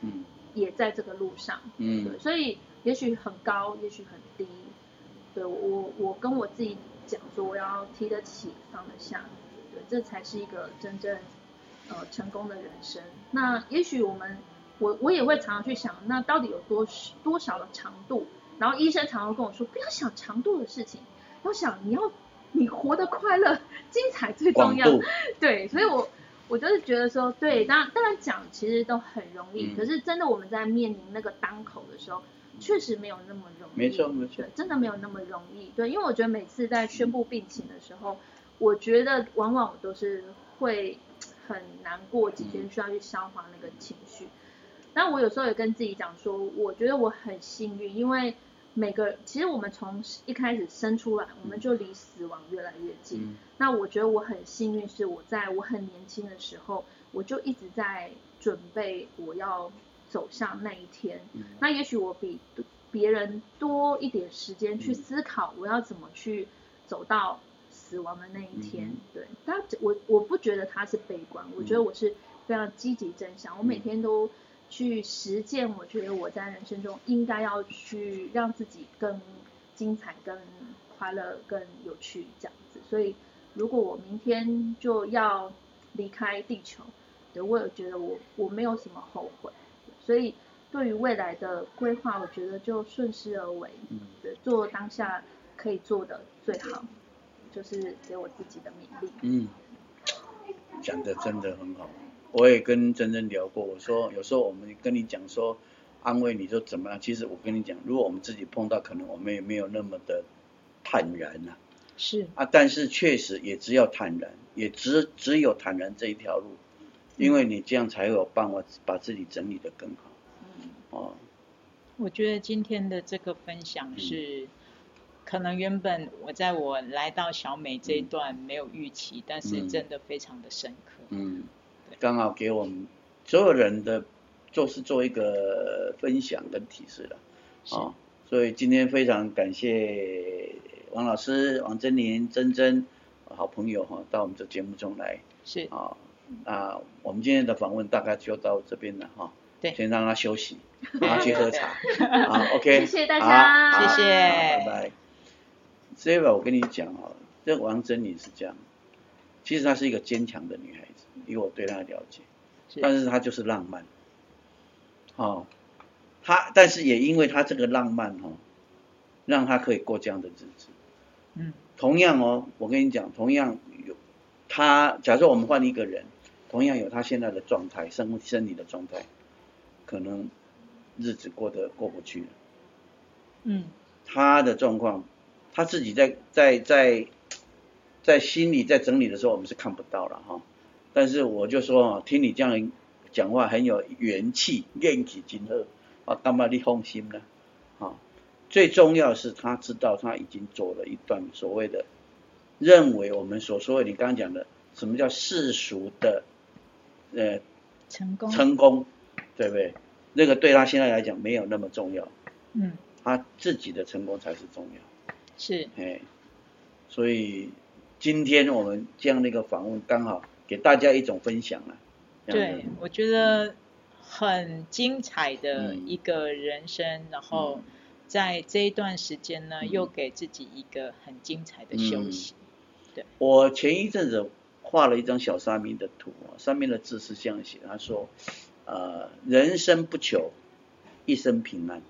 也在这个路上。嗯，对，所以也许很高，也许很低，对我我跟我自己讲说，我要提得起，放得下，对，这才是一个真正。呃，成功的人生，那也许我们，我我也会常常去想，那到底有多多少的长度？然后医生常常跟我说，不要想长度的事情，要想你要你活得快乐、精彩最重要。对，所以我我就是觉得说，对，当然当然讲其实都很容易，可是真的我们在面临那个当口的时候，确实没有那么容易。没错没错，真的没有那么容易。对，因为我觉得每次在宣布病情的时候，我觉得往往都是会。很难过，几天需要去消化那个情绪。但我有时候也跟自己讲说，我觉得我很幸运，因为每个其实我们从一开始生出来，我们就离死亡越来越近。那我觉得我很幸运，是我在我很年轻的时候，我就一直在准备我要走向那一天。那也许我比别人多一点时间去思考，我要怎么去走到。死亡的那一天，对，但我我不觉得他是悲观，我觉得我是非常积极正向，我每天都去实践，我觉得我在人生中应该要去让自己更精彩、更快乐、更有趣这样子。所以，如果我明天就要离开地球，对我也觉得我我没有什么后悔。所以，对于未来的规划，我觉得就顺势而为，对，做当下可以做的最好。就是给我自己的勉励。嗯，讲的真的很好。我也跟珍珍聊过，我说有时候我们跟你讲说安慰你说怎么样，其实我跟你讲，如果我们自己碰到，可能我们也没有那么的坦然呐。是。啊，但是确实也只有坦然，也只只有坦然这一条路，因为你这样才有办法把自己整理的更好。嗯。哦。我觉得今天的这个分享是。可能原本我在我来到小美这一段没有预期，但是真的非常的深刻。嗯，刚好给我们所有人的就是做一个分享跟提示了。啊，所以今天非常感谢王老师、王珍玲、珍珍好朋友哈，到我们这节目中来。是。啊，那我们今天的访问大概就到这边了哈。对，先让他休息，然后去喝茶。好，OK，谢谢大家，谢谢，拜拜。所以吧，我跟你讲哦，这王珍妮是这样，其实她是一个坚强的女孩子，以我对他的了解，但是他就是浪漫。哦，他，但是也因为他这个浪漫哦，让他可以过这样的日子。嗯，同样哦，我跟你讲，同样有他，假设我们换一个人，同样有他现在的状态，生生理的状态，可能日子过得过不去了。嗯，他的状况。他自己在在在在心里在整理的时候，我们是看不到了哈。但是我就说啊，听你这样讲话很有元气，元气今后啊，干嘛你放心呢？啊，最重要是他知道他已经走了一段所谓的认为我们所说的你刚刚讲的什么叫世俗的呃成功成功，对不对？那个对他现在来讲没有那么重要。嗯，他自己的成功才是重要。是，哎，所以今天我们这样的一个访问，刚好给大家一种分享啊。对，我觉得很精彩的一个人生，然后在这一段时间呢，又给自己一个很精彩的休息。对，我前一阵子画了一张小沙弥的图，上面的字是这样写，他说：“呃，人生不求一生平安。”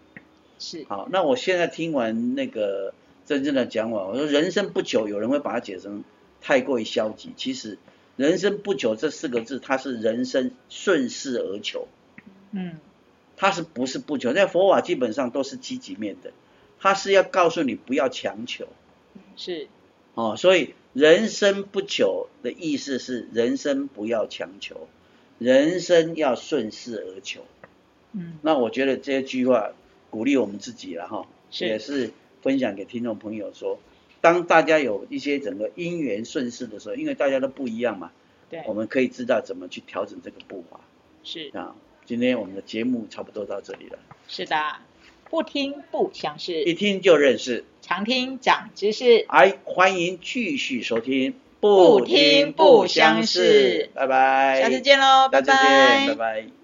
是。好，那我现在听完那个。真正的讲法，我说人生不久，有人会把它解成太过于消极。其实“人生不久”这四个字，它是人生顺势而求。嗯，它是不是不求？在佛法基本上都是积极面的，它是要告诉你不要强求。是。哦，所以“人生不久”的意思是人生不要强求，人生要顺势而求。嗯，那我觉得这句话鼓励我们自己了哈，也是。分享给听众朋友说，当大家有一些整个因缘顺势的时候，因为大家都不一样嘛，对，我们可以知道怎么去调整这个步伐。是。啊，今天我们的节目差不多到这里了。是的，不听不相识，一听就认识，常听长知识。哎，欢迎继续收听，不听不相识，拜拜，下次见喽，拜拜，拜拜。